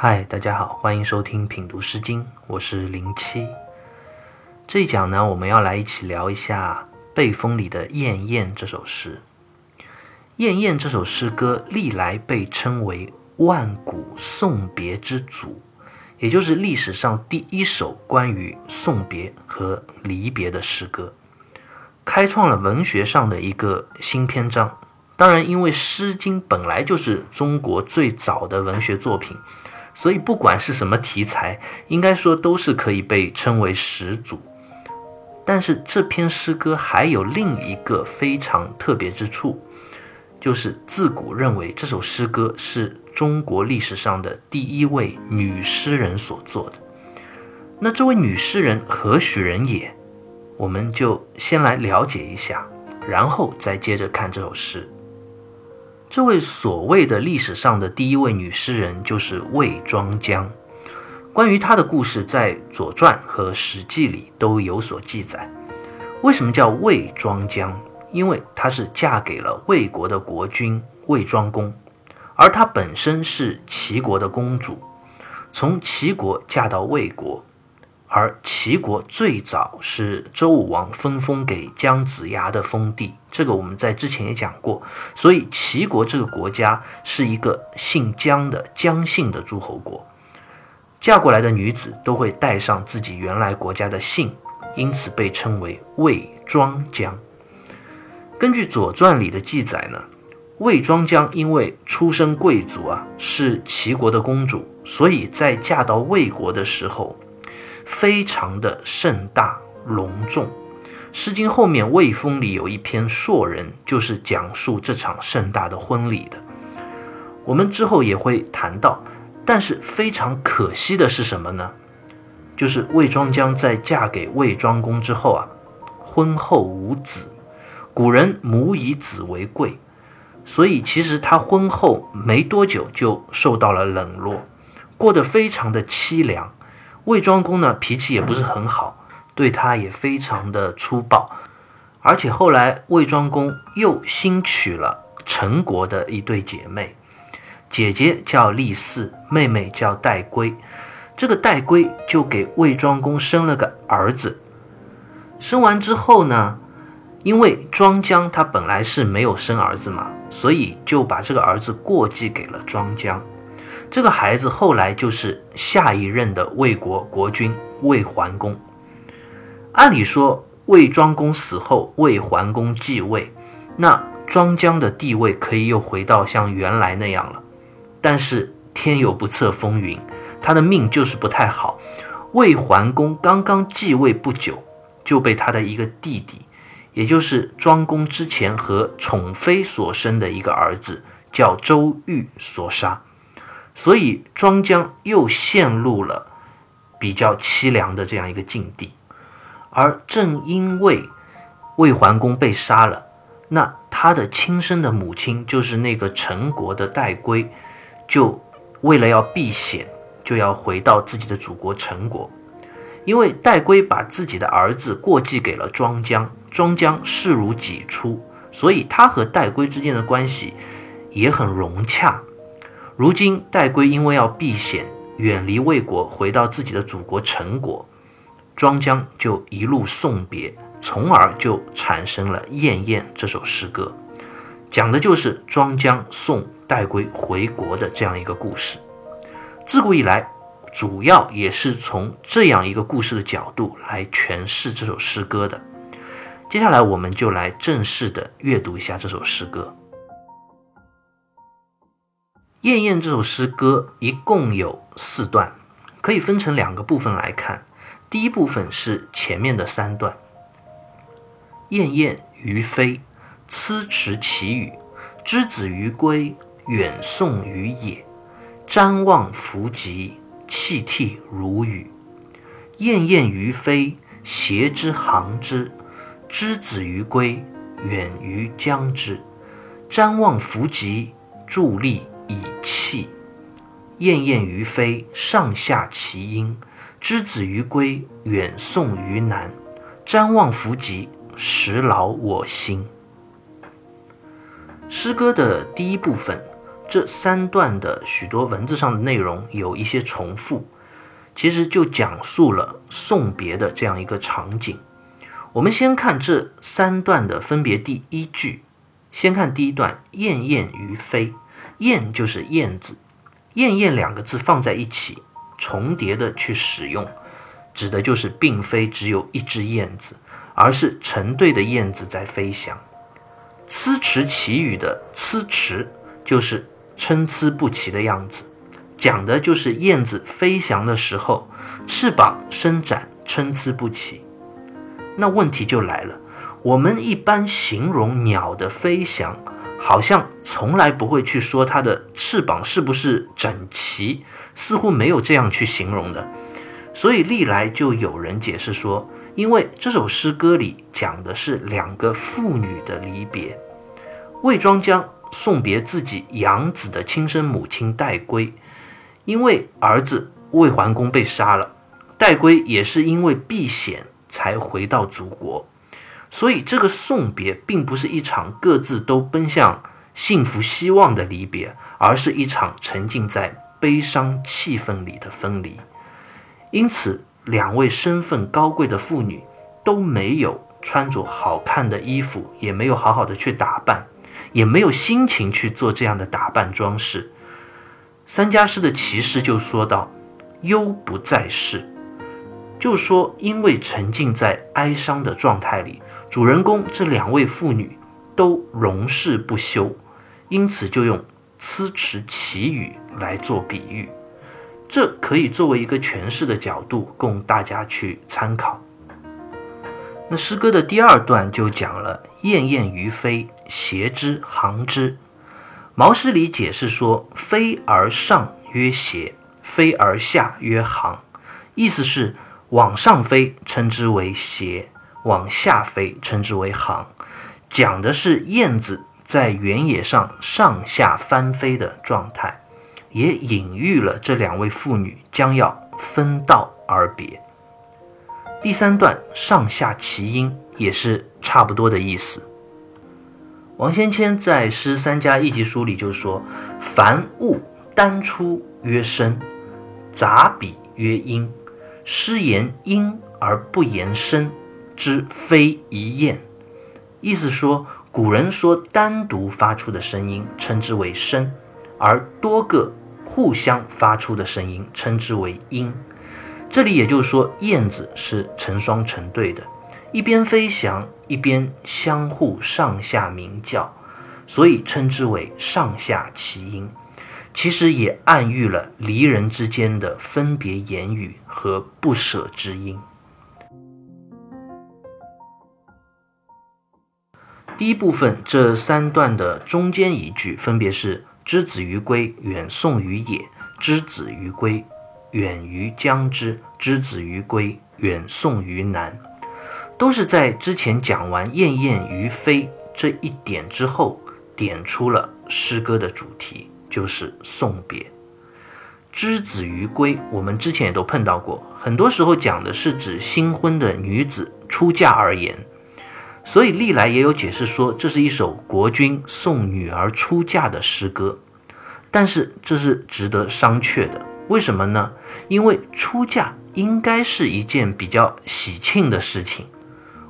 嗨，大家好，欢迎收听品读诗经，我是零七。这一讲呢，我们要来一起聊一下《被风》里的《燕燕》这首诗。《燕燕》这首诗歌历来被称为万古送别之祖，也就是历史上第一首关于送别和离别的诗歌，开创了文学上的一个新篇章。当然，因为《诗经》本来就是中国最早的文学作品。所以，不管是什么题材，应该说都是可以被称为始祖。但是，这篇诗歌还有另一个非常特别之处，就是自古认为这首诗歌是中国历史上的第一位女诗人所作的。那这位女诗人何许人也？我们就先来了解一下，然后再接着看这首诗。这位所谓的历史上的第一位女诗人就是魏庄姜。关于她的故事，在《左传》和《史记》里都有所记载。为什么叫魏庄姜？因为她是嫁给了魏国的国君魏庄公，而她本身是齐国的公主，从齐国嫁到魏国。而齐国最早是周武王分封给姜子牙的封地，这个我们在之前也讲过。所以齐国这个国家是一个姓姜的姜姓的诸侯国，嫁过来的女子都会带上自己原来国家的姓，因此被称为魏庄姜。根据《左传》里的记载呢，魏庄姜因为出身贵族啊，是齐国的公主，所以在嫁到魏国的时候。非常的盛大隆重，《诗经》后面《魏风》里有一篇《硕人》，就是讲述这场盛大的婚礼的。我们之后也会谈到，但是非常可惜的是什么呢？就是魏庄姜在嫁给魏庄公之后啊，婚后无子。古人母以子为贵，所以其实她婚后没多久就受到了冷落，过得非常的凄凉。魏庄公呢，脾气也不是很好，对他也非常的粗暴，而且后来魏庄公又新娶了陈国的一对姐妹，姐姐叫厉驷，妹妹叫戴圭。这个戴圭就给魏庄公生了个儿子。生完之后呢，因为庄姜他本来是没有生儿子嘛，所以就把这个儿子过继给了庄姜。这个孩子后来就是下一任的魏国国君魏桓公。按理说，魏庄公死后，魏桓公继位，那庄姜的地位可以又回到像原来那样了。但是天有不测风云，他的命就是不太好。魏桓公刚刚继位不久，就被他的一个弟弟，也就是庄公之前和宠妃所生的一个儿子，叫周瑜所杀。所以庄姜又陷入了比较凄凉的这样一个境地，而正因为魏桓公被杀了，那他的亲生的母亲就是那个陈国的戴归，就为了要避险，就要回到自己的祖国陈国。因为戴归把自己的儿子过继给了庄姜，庄姜视如己出，所以他和戴归之间的关系也很融洽。如今戴归因为要避险，远离魏国，回到自己的祖国陈国，庄姜就一路送别，从而就产生了《燕燕》这首诗歌，讲的就是庄姜送戴归回国的这样一个故事。自古以来，主要也是从这样一个故事的角度来诠释这首诗歌的。接下来，我们就来正式的阅读一下这首诗歌。《燕燕》这首诗歌一共有四段，可以分成两个部分来看。第一部分是前面的三段：“燕燕于飞，羇池其羽。之子于归，远送于野。瞻望弗及，泣涕如雨。燕燕于飞，谐之行之。之子于归，远于将之。瞻望弗及，伫立。”以气，燕燕于飞，上下其音。之子于归，远送于南。瞻望弗及，实劳我心。诗歌的第一部分这三段的许多文字上的内容有一些重复，其实就讲述了送别的这样一个场景。我们先看这三段的分别第一句，先看第一段“燕燕于飞”，“燕”就是燕子，“燕燕”两个字放在一起，重叠的去使用，指的就是并非只有一只燕子，而是成对的燕子在飞翔。“呲哧其语”的“呲哧”就是参差不齐的样子，讲的就是燕子飞翔的时候，翅膀伸展参差不齐。那问题就来了，我们一般形容鸟的飞翔，好像从来不会去说它的翅膀是不是整齐，似乎没有这样去形容的。所以历来就有人解释说，因为这首诗歌里讲的是两个妇女的离别，魏庄姜。送别自己养子的亲生母亲戴归，因为儿子魏桓公被杀了，戴归也是因为避险才回到祖国，所以这个送别并不是一场各自都奔向幸福希望的离别，而是一场沉浸在悲伤气氛里的分离。因此，两位身份高贵的妇女都没有穿着好看的衣服，也没有好好的去打扮。也没有心情去做这样的打扮装饰。三家诗的骑士就说道：“忧不在世。”就说因为沉浸在哀伤的状态里，主人公这两位妇女都容事不休，因此就用“呲哧其语”来做比喻。这可以作为一个诠释的角度，供大家去参考。那诗歌的第二段就讲了“燕燕于飞，斜之行之”。毛诗里解释说：“飞而上曰斜，飞而下曰行。”意思是往上飞称之为斜，往下飞称之为行，讲的是燕子在原野上上下翻飞的状态，也隐喻了这两位妇女将要分道而别。第三段上下齐音也是差不多的意思。王先谦在《诗三家一集书》里就说：“凡物单出曰声，杂比曰音。诗言音而不言声，之非一燕。”意思说，古人说单独发出的声音称之为声，而多个互相发出的声音称之为音。这里也就是说，燕子是成双成对的，一边飞翔，一边相互上下鸣叫，所以称之为上下齐音。其实也暗喻了离人之间的分别言语和不舍之音。第一部分这三段的中间一句，分别是“之子于归，远送于野；之子于归。”远于将之，之子于归；远送于南，都是在之前讲完“燕燕于飞”这一点之后，点出了诗歌的主题，就是送别。之子于归，我们之前也都碰到过，很多时候讲的是指新婚的女子出嫁而言，所以历来也有解释说，这是一首国君送女儿出嫁的诗歌。但是这是值得商榷的。为什么呢？因为出嫁应该是一件比较喜庆的事情。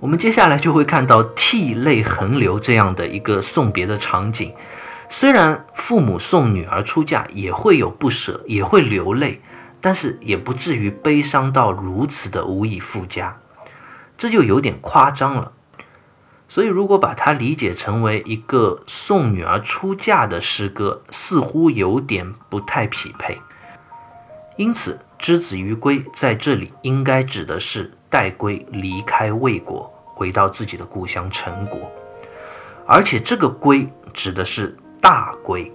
我们接下来就会看到涕泪横流这样的一个送别的场景。虽然父母送女儿出嫁也会有不舍，也会流泪，但是也不至于悲伤到如此的无以复加，这就有点夸张了。所以，如果把它理解成为一个送女儿出嫁的诗歌，似乎有点不太匹配。因此，之子于归在这里应该指的是戴归离开魏国，回到自己的故乡陈国，而且这个归指的是大归。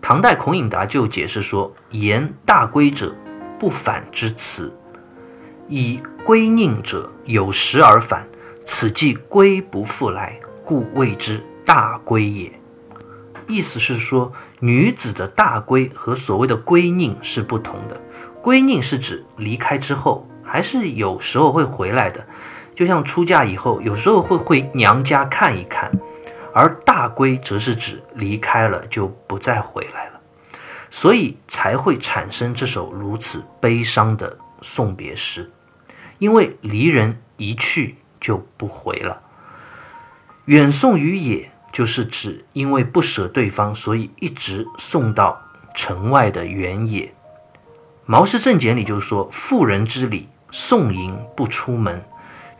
唐代孔颖达就解释说：“言大归者，不反之辞；以归宁者，有时而返，此即归不复来，故谓之大归也。”意思是说。女子的大归和所谓的归宁是不同的。归宁是指离开之后，还是有时候会回来的，就像出嫁以后，有时候会回娘家看一看。而大归则是指离开了就不再回来了，所以才会产生这首如此悲伤的送别诗。因为离人一去就不回了。远送于野，就是指因为不舍对方，所以一直送到城外的原野。《毛氏正解》里就是说：“妇人之礼，送迎不出门。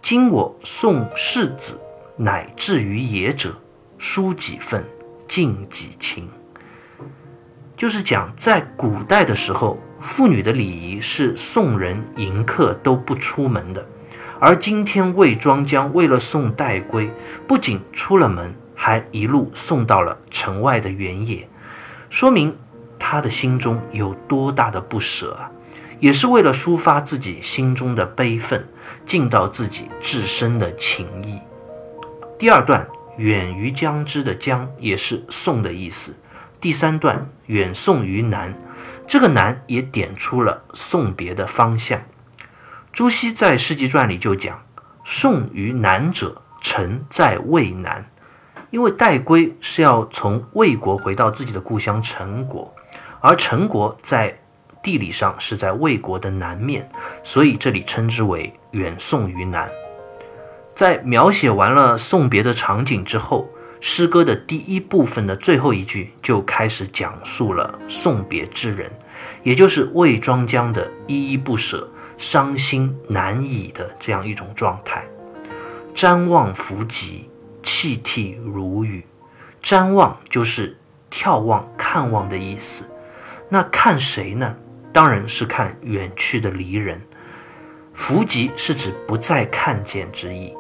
今我送世子，乃至于野者，书几份，尽几情。”就是讲在古代的时候，妇女的礼仪是送人迎客都不出门的。而今天魏庄姜为了送戴归，不仅出了门，还一路送到了城外的原野，说明他的心中有多大的不舍啊！也是为了抒发自己心中的悲愤，尽到自己至深的情谊。第二段“远于将之”的“将”也是送的意思。第三段“远送于南”，这个“南”也点出了送别的方向。朱熹在《世纪传》里就讲：“送于南者，臣在渭南。”因为戴归是要从魏国回到自己的故乡陈国，而陈国在地理上是在魏国的南面，所以这里称之为“远送于南”。在描写完了送别的场景之后，诗歌的第一部分的最后一句就开始讲述了送别之人，也就是魏庄姜的依依不舍。伤心难以的这样一种状态，瞻望弗及，泣涕如雨。瞻望就是眺望、看望的意思。那看谁呢？当然是看远去的离人。弗及是指不再看见之意，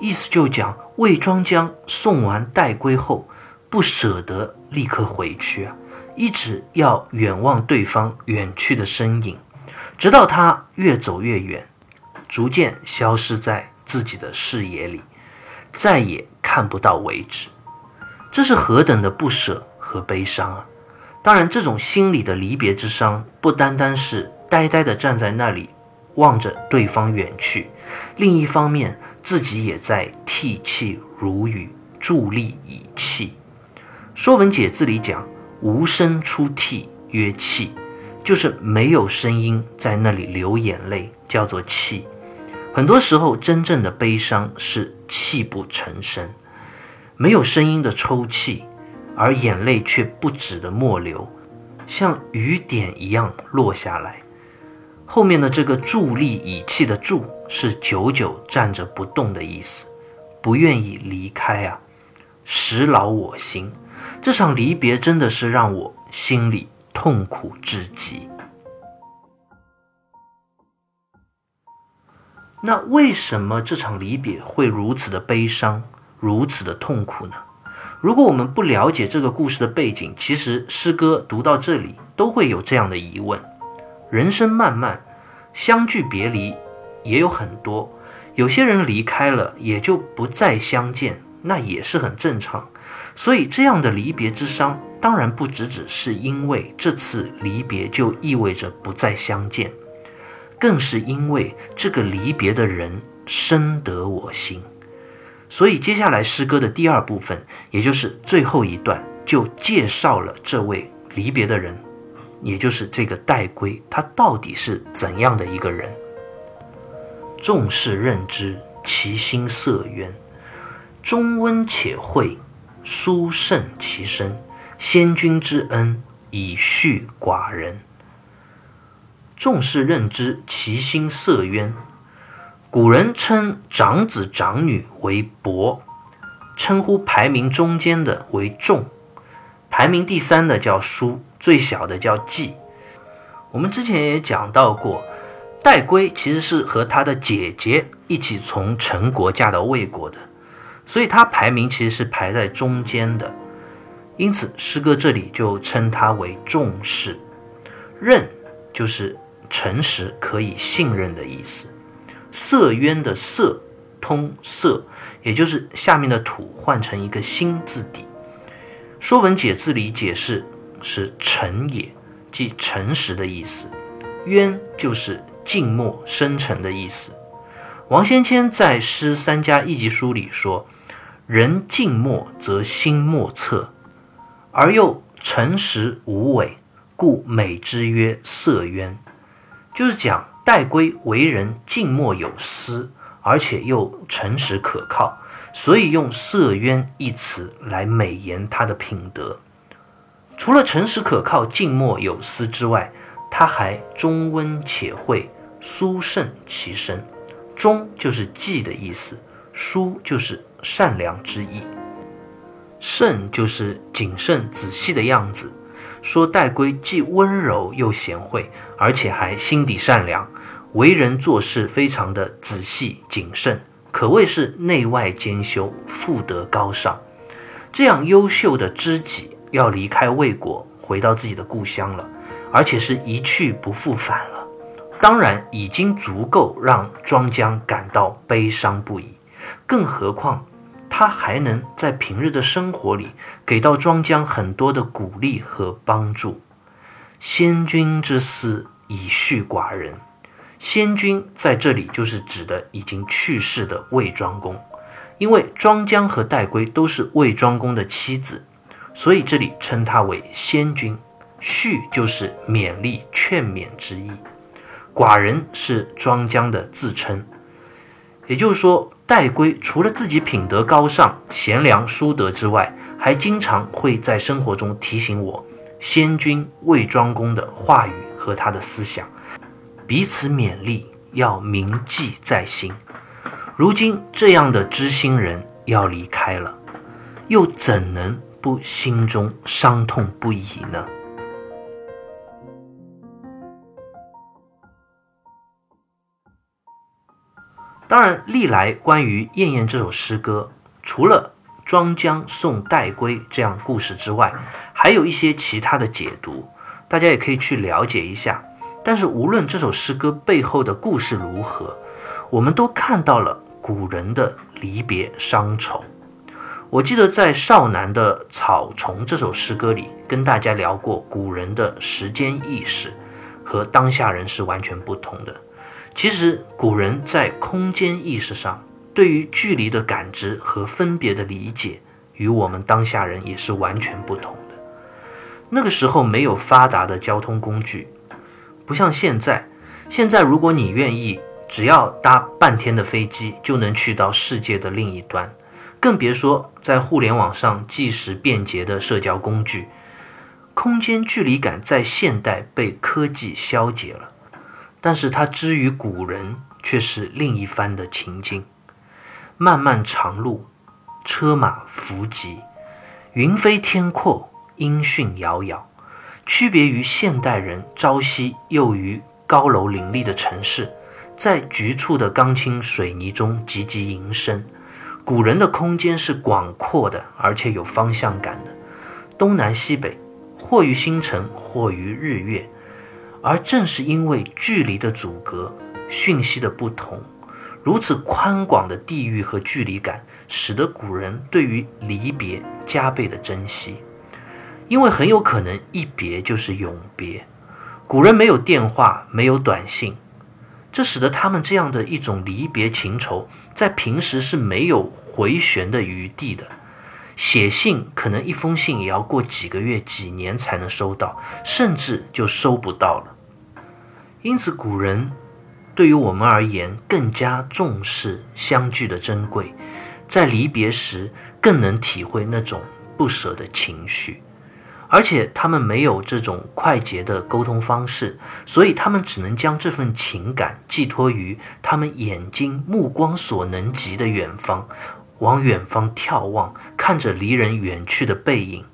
意思就讲魏庄姜送完戴归后，不舍得立刻回去啊，一直要远望对方远去的身影。直到他越走越远，逐渐消失在自己的视野里，再也看不到为止。这是何等的不舍和悲伤啊！当然，这种心里的离别之伤，不单单是呆呆地站在那里望着对方远去，另一方面，自己也在涕泣如雨，伫立以泣。《说文解字》里讲：“无声出涕，曰泣。”就是没有声音在那里流眼泪，叫做泣。很多时候，真正的悲伤是泣不成声，没有声音的抽泣，而眼泪却不止的默流，像雨点一样落下来。后面的这个伫立以泣的伫，是久久站着不动的意思，不愿意离开啊，时劳我心。这场离别真的是让我心里。痛苦至极。那为什么这场离别会如此的悲伤，如此的痛苦呢？如果我们不了解这个故事的背景，其实诗歌读到这里都会有这样的疑问：人生漫漫，相聚别离也有很多，有些人离开了也就不再相见，那也是很正常。所以这样的离别之伤。当然不只只是因为这次离别就意味着不再相见，更是因为这个离别的人深得我心。所以接下来诗歌的第二部分，也就是最后一段，就介绍了这位离别的人，也就是这个戴归，他到底是怎样的一个人。众士认之，其心色渊，中温且惠，殊胜其身。先君之恩，以恤寡人。众士认之，其心色渊。古人称长子长女为伯，称呼排名中间的为仲，排名第三的叫叔，最小的叫季。我们之前也讲到过，戴归其实是和他的姐姐一起从陈国嫁到魏国的，所以他排名其实是排在中间的。因此，诗歌这里就称他为重视，任就是诚实、可以信任的意思。色渊的色通色，也就是下面的土换成一个心字底。《说文解字》里解释是诚也，即诚实的意思。渊就是静默、深沉的意思。王先谦在《诗三家一集书》里说。人静默则心莫测，而又诚实无伪，故美之曰色渊。就是讲戴圭为人静默有思，而且又诚实可靠，所以用色渊一词来美言他的品德。除了诚实可靠、静默有思之外，他还中温且惠，疏慎其身。忠就是记的意思，疏就是善良之意，慎就是谨慎仔细的样子。说戴圭既温柔又贤惠，而且还心底善良，为人做事非常的仔细谨慎，可谓是内外兼修，富德高尚。这样优秀的知己要离开魏国，回到自己的故乡了，而且是一去不复返了。当然已经足够让庄姜感到悲伤不已，更何况他还能在平日的生活里给到庄姜很多的鼓励和帮助。先君之思以恤寡人，先君在这里就是指的已经去世的魏庄公，因为庄姜和戴圭都是魏庄公的妻子，所以这里称他为先君。恤就是勉励劝勉之意。寡人是庄姜的自称，也就是说，戴圭除了自己品德高尚、贤良淑德之外，还经常会在生活中提醒我先君魏庄公的话语和他的思想，彼此勉励，要铭记在心。如今这样的知心人要离开了，又怎能不心中伤痛不已呢？当然，历来关于《燕燕》这首诗歌，除了庄姜送戴圭这样故事之外，还有一些其他的解读，大家也可以去了解一下。但是，无论这首诗歌背后的故事如何，我们都看到了古人的离别伤愁。我记得在《少南的草丛》这首诗歌里，跟大家聊过古人的时间意识和当下人是完全不同的。其实，古人在空间意识上对于距离的感知和分别的理解，与我们当下人也是完全不同的。那个时候没有发达的交通工具，不像现在。现在，如果你愿意，只要搭半天的飞机，就能去到世界的另一端。更别说在互联网上即时便捷的社交工具，空间距离感在现代被科技消解了。但是它之于古人却是另一番的情境。漫漫长路，车马伏疾，云飞天阔，音讯遥遥。区别于现代人朝夕又于高楼林立的城市，在局促的钢筋水泥中汲汲营生。古人的空间是广阔的，而且有方向感的。东南西北，或于星辰，或于日月。而正是因为距离的阻隔、讯息的不同，如此宽广的地域和距离感，使得古人对于离别加倍的珍惜。因为很有可能一别就是永别。古人没有电话，没有短信，这使得他们这样的一种离别情愁，在平时是没有回旋的余地的。写信可能一封信也要过几个月、几年才能收到，甚至就收不到了。因此，古人对于我们而言更加重视相聚的珍贵，在离别时更能体会那种不舍的情绪。而且，他们没有这种快捷的沟通方式，所以他们只能将这份情感寄托于他们眼睛目光所能及的远方，往远方眺望，看着离人远去的背影，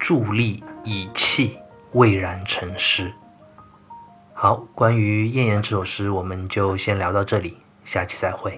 伫立以泣，蔚然成诗。好，关于《燕燕》这首诗，我们就先聊到这里，下期再会。